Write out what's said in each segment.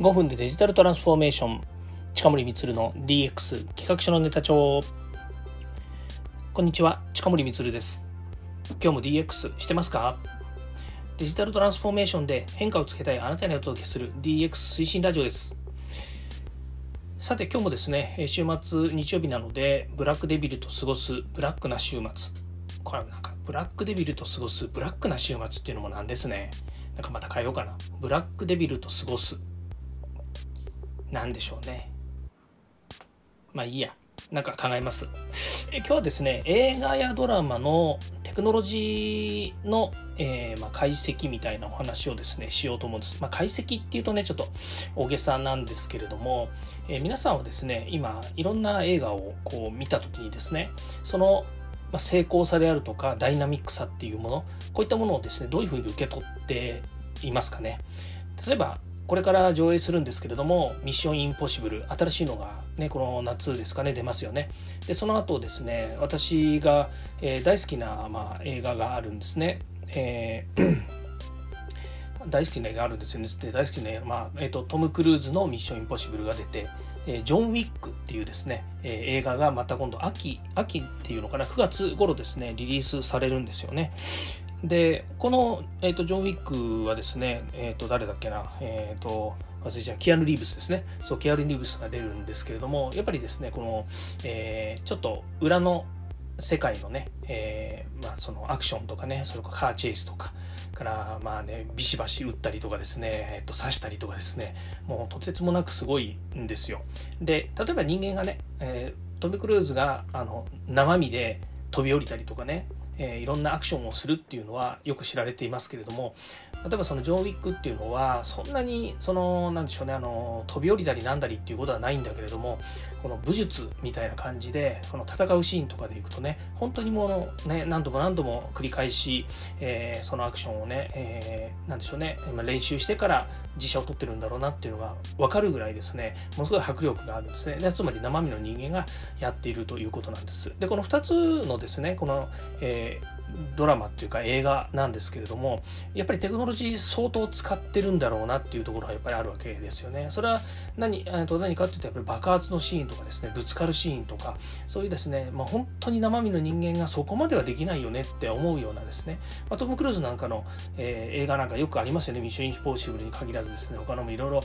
5分でデジタルトランスフォーメーション。近森光の DX 企画書のネタ帳。こんにちは近森光です。今日も DX してますか？デジタルトランスフォーメーションで変化をつけたいあなたにお届けする DX 推進ラジオです。さて今日もですね週末日曜日なのでブラックデビルと過ごすブラックな週末。これはなんかブラックデビルと過ごすブラックな週末っていうのもなんですね。なんかまた変えようかな。ブラックデビルと過ごす。何でしょうね。まあいいや。なんか考えます。え今日はですね映画やドラマのテクノロジーの、えー、まあ、解析みたいなお話をですねしようと思うんです、まあ、解析っていうとねちょっと大げさなんですけれども、えー、皆さんはですね今いろんな映画をこう見た時にですねその成功さであるとかダイナミックさっていうものこういったものをですねどういうふうに受け取っていますかね。例えばこれから上映するんですけれども「ミッションインポッシブル」新しいのがねこの夏ですかね出ますよね。でその後ですね私が、えー、大好きな、まあ、映画があるんですね、えー 大好きな映画あるんですよね。大好きな、まあえーと、トム・クルーズの「ミッションインポッシブル」が出てえジョン・ウィックっていうですね、え映画がまた今度秋秋っていうのかな9月頃ですねリリースされるんですよね。でこの、えーと、ジョン・ウィックはですね、えーと、誰だっけな、えーと、忘れちゃうキアヌ・リーブスですね。そうキアヌ・リーブスが出るんですけれどもやっぱりですねこの、えー、ちょっと裏の世界のね、えー、まあ、そのアクションとかねそれからカーチェイスとかからまあねビシバシ打ったりとかですね、えっと、刺したりとかですねもうとてつもなくすごいんですよ。で例えば人間がね、えー、トム・クルーズがあの生身で飛び降りたりとかねえー、いろんなアクションをするっていうのはよく知られていますけれども例えばそのジョン・ウィックっていうのはそんなにそのなんでしょうねあの飛び降りたりなんだりっていうことはないんだけれどもこの武術みたいな感じでこの戦うシーンとかでいくとね本当にもうね何度も何度も繰り返し、えー、そのアクションをね、えー、なんでしょうね今練習してから自社を取ってるんだろうなっていうのが分かるぐらいですね。ものすごい迫力があるんですね。でつまり生身の人間がやっているということなんです。でこの2つのですねこの、えーでドラマっていうか映画なんですけれどもやっぱりテクノロジー相当使ってるんだろうなっていうところがやっぱりあるわけですよね。それは何と何かっていうとやっぱり爆発のシーンとかですねぶつかるシーンとかそういうですね、まあ、本当に生身の人間がそこまではできないよねって思うようなですね、まあ、トム・クルーズなんかの、えー、映画なんかよくありますよね。ミッション・インポッシブルに限らずですね。他のもいろいろ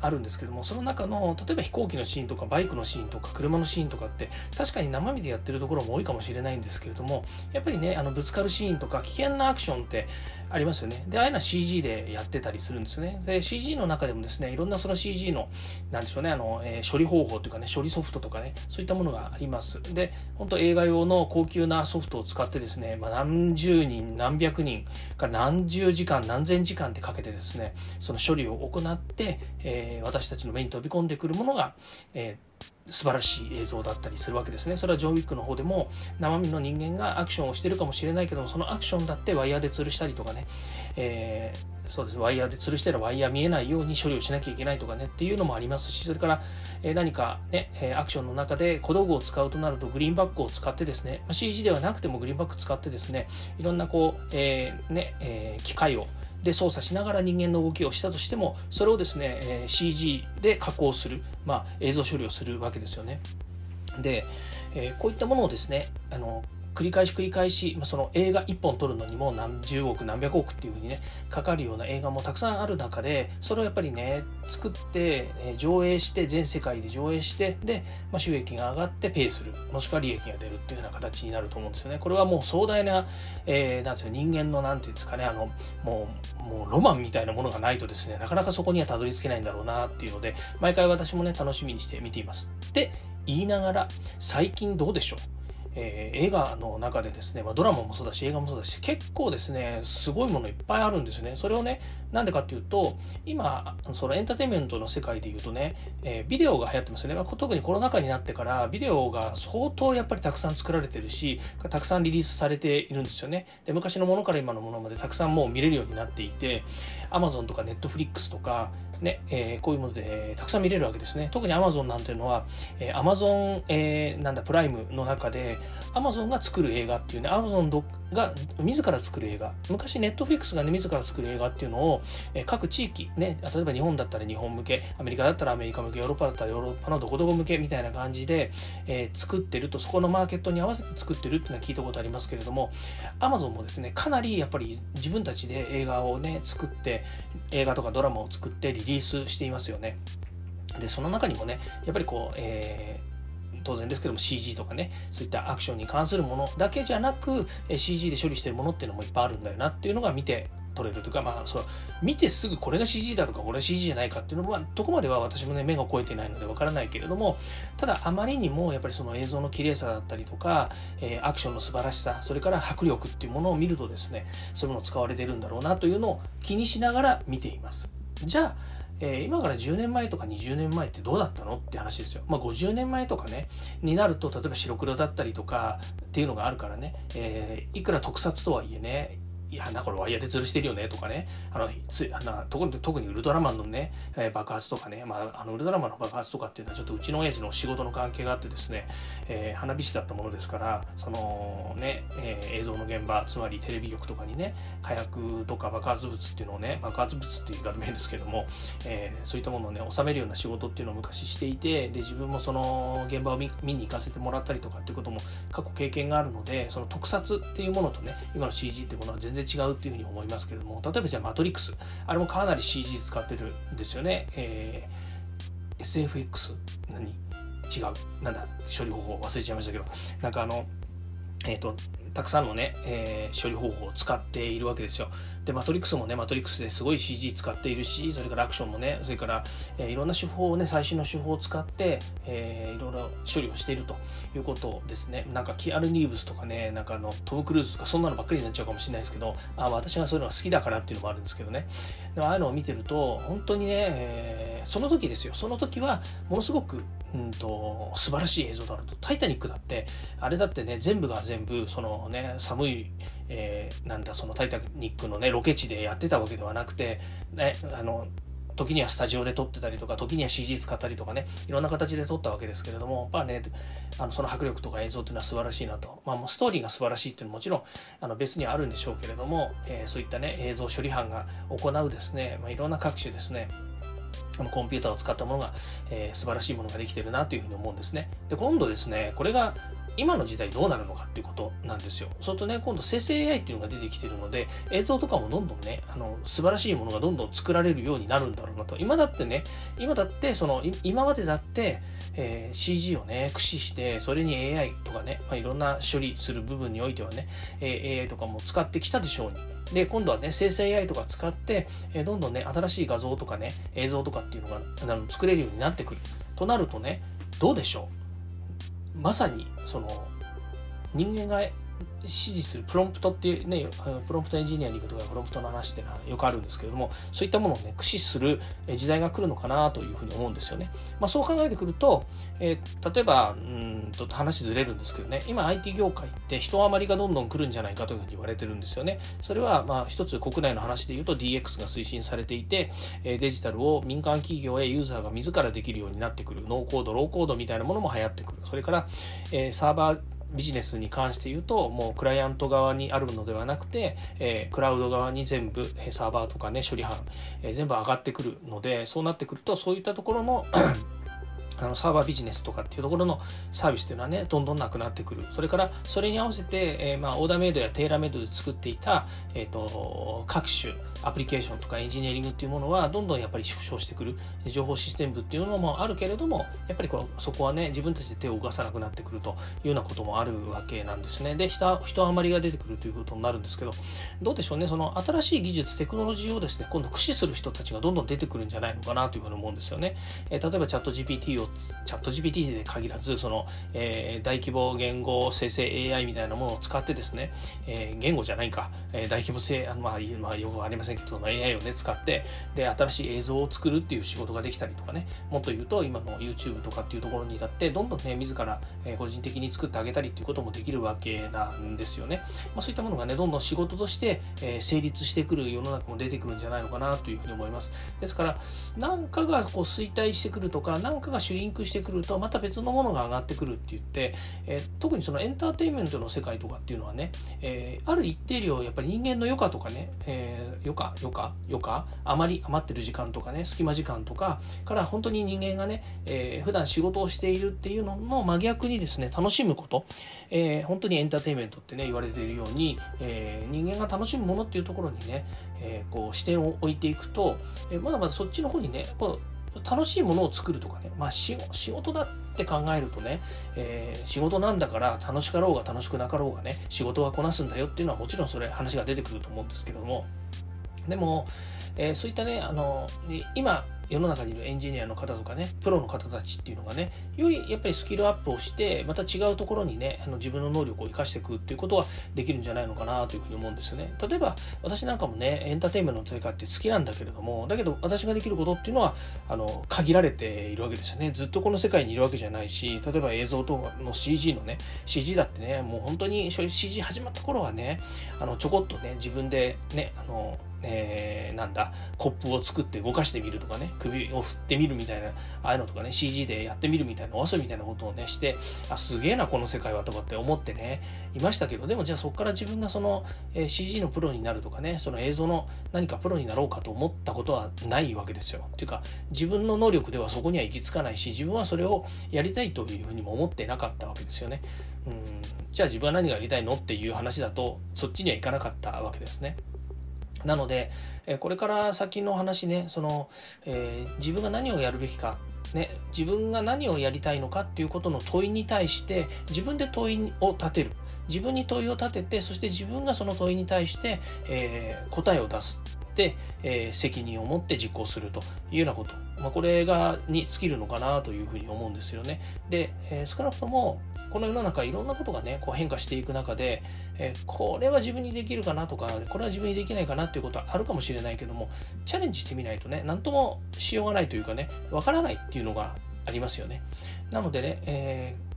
あるんですけどもその中の例えば飛行機のシーンとかバイクのシーンとか車のシーンとかって確かに生身でやってるところも多いかもしれないんですけれどもやっぱりねあのぶつかるシーンとか危険なアクションってありますよね。で、ああいうのは CG でやってたりするんですよね。で、CG の中でもですね、いろんなその CG の、なんでしょうね、あの、えー、処理方法というかね、処理ソフトとかね、そういったものがあります。で、本当映画用の高級なソフトを使ってですね、まあ、何十人、何百人から何十時間、何千時間ってかけてですね、その処理を行って、えー、私たちの目に飛び込んでくるものが、えー素晴らしい映像だったりするわけですね。それはジョン・ウィックの方でも生身の人間がアクションをしてるかもしれないけどもそのアクションだってワイヤーで吊るしたりとかね、えー、そうですワイヤーで吊るしてらワイヤー見えないように処理をしなきゃいけないとかねっていうのもありますしそれから、え、何かねアクションの中で小道具を使うとなるとグリーンバックを使ってですね CG ではなくてもグリーンバック使ってですねいろんなこう、えー、ねえー、機械をで操作しながら人間の動きをしたとしてもそれをですね、え CG で加工する、まあ、映像処理をするわけですよね。で、えこういったものをですねあの繰り返し繰り返し、まあ、その映画1本撮るのにも何十億何百億っていうふうにねかかるような映画もたくさんある中でそれをやっぱりね作って、え上映して全世界で上映してで、まあ、収益が上がってペイするもしくは利益が出るっていうような形になると思うんですよね。これはもう壮大な,、えー、なんですよ人間のなんていうんですかねあのもうもうロマンみたいなものがないとですねなかなかそこにはたどり着けないんだろうなっていうので毎回私もね楽しみにして見ています。で言いながら最近どうでしょう？えー、映画の中でですね、まあ、ドラマもそうだし映画もそうだし結構ですねすごいものいっぱいあるんですよね。それをねなんでかっていうと今そのエンターテインメントの世界でいうとね、えー、ビデオが流行ってますよね、まあ、特にコロナ禍になってからビデオが相当やっぱりたくさん作られてるしたくさんリリースされているんですよね。で昔のものから今のものまでたくさんもう見れるようになっていて Amazon とか Netflix とかね、えー、こういうものでたくさん見れるわけですね。特に Amazon なんていうのは、えー、Amazon、えー、なんだ、プライムの中で、アマゾンが作る映画っていうねアマゾンが自ら作る映画昔ネットフリックスがね自ら作る映画っていうのを、え各地域ね例えば日本だったら日本向けアメリカだったらアメリカ向けヨーロッパだったらヨーロッパのどこどこ向けみたいな感じで、えー、作ってるとそこのマーケットに合わせて作ってるっていうのは聞いたことありますけれどもアマゾンもですねかなりやっぱり自分たちで映画をね作って映画とかドラマを作ってリリリースしていますよね。でその中にもねやっぱりこう、えー当然ですけども CG とかねそういったアクションに関するものだけじゃなく CG で処理してるものっていうのもいっぱいあるんだよなっていうのが見て取れるというかまあそう見てすぐこれが CG だとかこれは CG じゃないかっていうのはどこまでは私もね目が超えてないのでわからないけれどもただあまりにもやっぱりその映像の綺麗さだったりとか、えー、アクションの素晴らしさそれから迫力っていうものを見るとですねそういうもの使われてるんだろうなというのを気にしながら見ています。じゃあえー、今から10年前とか20年前ってどうだったのって話ですよ。まあ、50年前とかねになると例えば白黒だったりとかっていうのがあるからね、えー、いくら特撮とはいえねいや、だからワイヤーで吊るしてるよねとかね、あのつあの特に特にウルトラマンのね、えー、爆発とかね、まあ、あのウルトラマンの爆発とかっていうのはちょっとうちの親父の仕事の関係があってですね、えー、花火師だったものですから、そのね、えー、映像の現場、つまりテレビ局とかにね、火薬とか爆発物っていうのをね、爆発物っていう言い方も変ですけども、え、そういったものをね、収めるような仕事っていうのを昔していて、で、自分もその現場を見に行かせてもらったりとかっていうことも過去経験があるので、その特撮っていうものとね、今の CG っていうものは全然違うっていうふうに思います。思いますけれども例えばじゃあマトリックスあれもかなり CG 使ってるんですよね、えー、SFX 何？違う。なんだ？処理方法忘れちゃいましたけど。なんかあのえっ、ー、とたくさんのね、えー、処理方法を使っているわけですよ。で、マトリックスもね、マトリックスですごい CG 使っているし、それからアクションもね、それから、えー、いろんな手法をね、最新の手法を使って、えー、いろいろ処理をしているということですね。なんか、キアル・ニーブスとかね、なんかあの、トム・クルーズとか、そんなのばっかりになっちゃうかもしれないですけど、あ私がそういうのが好きだからっていうのもあるんですけどね。でもああいうのを見てると、本当にね、えー、その時ですよ。その時は、ものすごく、うんと、素晴らしい映像だなと。タイタニックだって、あれだってね、全部が全部、そのね、寒い、えー、なんだそのタイタニックのねロケ地でやってたわけではなくて、ね、あの時にはスタジオで撮ってたりとか時には CG 使ったりとかねいろんな形で撮ったわけですけれどもやっぱねあのその迫力とか映像っていうのは素晴らしいなと、まあ、もうストーリーが素晴らしいっていうのはもちろんあの別にあるんでしょうけれども、えー、そういったね映像処理班が行うですね、まあ、いろんな各種ですねコンピューターを使ったものが、えー、素晴らしいものができてるなというふうに思うんですね。で今度ですねこれが今の時代どうなるのかっていうことなんですよ。そうとね、今度生成 AI っていうのが出てきてるので、映像とかもどんどんね、あの、素晴らしいものがどんどん作られるようになるんだろうなと。今だってね、今だって、その、今までだって、えー、CG をね、駆使して、それに AI とかね、まあ、いろんな処理する部分においてはね、えー、AI とかも使ってきたでしょうに。で、今度はね、生成 AI とか使って、え、どんどんね、新しい画像とかね、映像とかっていうのがあの作れるようになってくる。となるとね、どうでしょう？まさに、その、人間が指示するプロンプトっていうね、プロンプトエンジニアリングとかプロンプトの話っていうのはよくあるんですけれども、そういったものをね、駆使する時代が来るのかなというふうに思うんですよね。まあそう考えてくると、えー、例えば、うんと話ずれるんですけどね、今 IT 業界って人余りがどんどん来るんじゃないかというふうに言われてるんですよね。それはまあ一つ国内の話で言うと DX が推進されていて、デジタルを民間企業へユーザーが自らできるようになってくる、ノーコード、ローコードみたいなものも流行ってくる。それから、えー、サーバービジネスに関して言うともうクライアント側にあるのではなくて、えー、クラウド側に全部サーバーとかね処理班、えー、全部上がってくるのでそうなってくるとそういったところのあのサーバービジネスとかっていうところのサービスっていうのはねどんどんなくなってくる。それからそれに合わせて、えー、まあオーダーメイドやテーラーメイドで作っていた、えーと、各種アプリケーションとかエンジニアリングっていうものはどんどんやっぱり縮小してくる。情報システム部っていうのもあるけれどもやっぱりこそこはね自分たちで手を動かさなくなってくるというようなこともあるわけなんですね。で人人余りが出てくるということになるんですけどどうでしょうねその新しい技術テクノロジーをですね今度駆使する人たちがどんどん出てくるんじゃないのかなというふうに思うんですよね、えー、例えばチャット GPT をチャット GPT で限らずその、えー、大規模言語生成 AI みたいなものを使ってですね、えー、言語じゃないか、えー、大規模性あまあ、まあ、よくありませんけどその AI をね使ってで新しい映像を作るっていう仕事ができたりとかね。もっと言うと今の YouTube とかっていうところに至ってどんどんね自ら、え、個人的に作ってあげたりっていうこともできるわけなんですよね、まあ、そういったものがねどんどん仕事として、え、成立してくる世の中も出てくるんじゃないのかなというふうに思います。ですから何かがこう衰退してくるとか何かが主リンクしてくるとまた別のものが上がってくるって言って、え、特にそのエンターテインメントの世界とかっていうのはね、え、ある一定量やっぱり人間の余暇とかね、え、余暇余暇余暇あまり余ってる時間とかね隙間時間とかから本当に人間がね、えー、普段仕事をしているっていうのの真逆にですね楽しむこと、え、本当にエンターテインメントってね言われているように、え、人間が楽しむものっていうところにね、え、こう視点を置いていくと、え、まだまだそっちの方にね楽しいものを作るとかね、まあ、仕事だって考えるとね、えー、仕事なんだから楽しかろうが楽しくなかろうがね仕事はこなすんだよっていうのはもちろんそれ話が出てくると思うんですけれども。でも、えー、そういったねあの今世の中にいるエンジニアの方とかねプロの方たちっていうのがねよりやっぱりスキルアップをしてまた違うところにねあの自分の能力を生かしていくっていうことはできるんじゃないのかなというふうに思うんですよね。例えば私なんかもねエンターテインメントの世界って好きなんだけれどもだけど私ができることっていうのはあの限られているわけですよね。ずっとこの世界にいるわけじゃないし例えば映像との CG のね CG だってねもう本当に CG 始まった頃はねあのちょこっとね自分でねあのえー、なんだコップを作って動かしてみるとかね首を振ってみるみたいなああいうのとかね CG でやってみるみたいなお遊びみたいなことをねしてあすげえなこの世界はとかって思ってねいましたけどでもじゃあそこから自分がその、えー、CG のプロになるとかねその映像の何かプロになろうかと思ったことはないわけですよ。っていうか自分の能力ではそこには行き着かないし自分はそれをやりたいというふうにも思ってなかったわけですよね。うん。じゃあ自分は何がやりたいのっていう話だとそっちにはいかなかったわけですね。なので、えこれから先の話ね、その、えー、自分が何をやるべきか、ね、自分が何をやりたいのかっていうことの問いに対して自分で問いを立てる。自分に問いを立ててそして自分がその問いに対して、えー、答えを出す、えー、責任を持って実行するというようなこと、まあ、これがに尽きるのかなというふうに思うんですよね。で、えー、少なくともこの世の中いろんなことがねこう変化していく中で、えー、これは自分にできるかなとかこれは自分にできないかなっていうことはあるかもしれないけどもチャレンジしてみないとね何ともしようがないというかねわからないっていうのがありますよね。なのでね、えー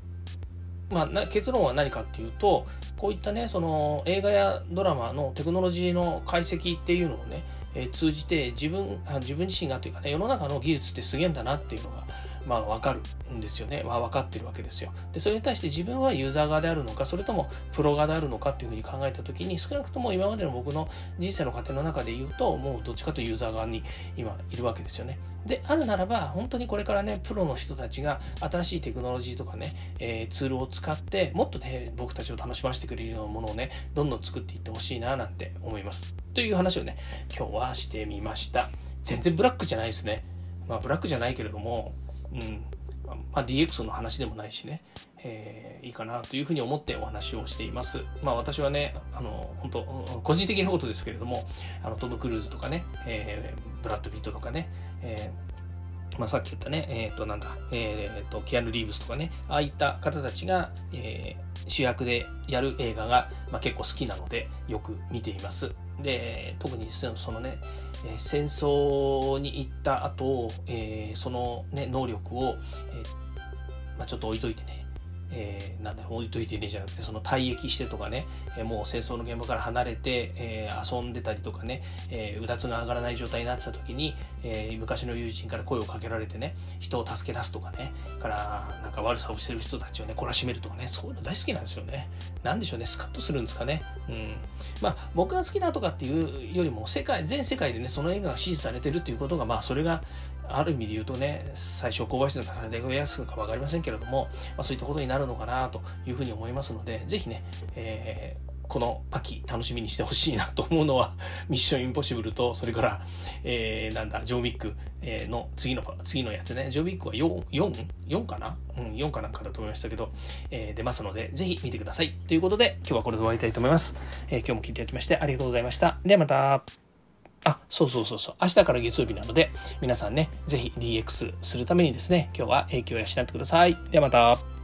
まあ、結論は何かっていうとこういったねその映画やドラマのテクノロジーの解析っていうのをね、えー、通じて自分自分自身がというかね世の中の技術ってすげえんだなっていうのがまあ、分かるんですよね、まあ、分かってるわけですよ。でそれに対して自分はユーザー側であるのかそれともプロ側であるのかっていうふうに考えた時に少なくとも今までの僕の人生の過程の中で言うともうどっちかというユーザー側に今いるわけですよね。であるならば本当にこれからねプロの人たちが新しいテクノロジーとかね、えー、ツールを使ってもっとね僕たちを楽しませてくれるようなものをねどんどん作っていってほしいななんて思います。という話をね今日はしてみました。全然ブラックじゃないですね。まあブラックじゃないけれどもうんまあ、DX の話でもないしね、えー、いいかなというふうに思ってお話をしています。まあ私はね、あの、本当個人的なことですけれども、あのトム・クルーズとかね、えー、ブラッド・ピットとかね、えーまあ、さっき言ったね、えっ、ー、と、なんだ、えっ、ー、と、キアヌ・リーブスとかね、ああいった方たちが、えー、主役でやる映画が、まあ、結構好きなので、よく見ています。で、特にそのね、え戦争に行った後、え、その、ね、能力を、え、まあ、ちょっと置いといてね。えー、なんだ置いといてねじゃなくてその退役してとかね、えー、もう戦争の現場から離れて、えー、遊んでたりとかね、えー、うだつが上がらない状態になってた時に、えー、昔の友人から声をかけられてね人を助け出すとかねからなんか悪さをしてる人たちをね懲らしめるとかねそういうの大好きなんですよね。なんでしょうねスカッとするんですかね。うん。まあ僕が好きだとかっていうよりも世界全世界でねその映画が支持されてるっていうことがまあそれがある意味で言うとね最初購買数がされやすくか分かりませんけれども、まあ、そういったことになるるのかなというふうに思いますので、ぜひね、えーこの秋楽しみにしてほしいなと思うのは、ミッションインポッシブルと、それから、えー、なんだ、ジョービック、の次の、次のやつね、ジョービックは 4? 4? 4かな？うん、4かなんかだと思いましたけど、えー、出ますので、ぜひ見てください。ということで、今日はこれで終わりたいと思います。えー、今日も聞いていただきましてありがとうございました。ではまた。あ、そうそうそうそう。明日から月曜日なので、皆さんね、ぜひ DX するためにですね、今日は影響を養ってください。ではまた。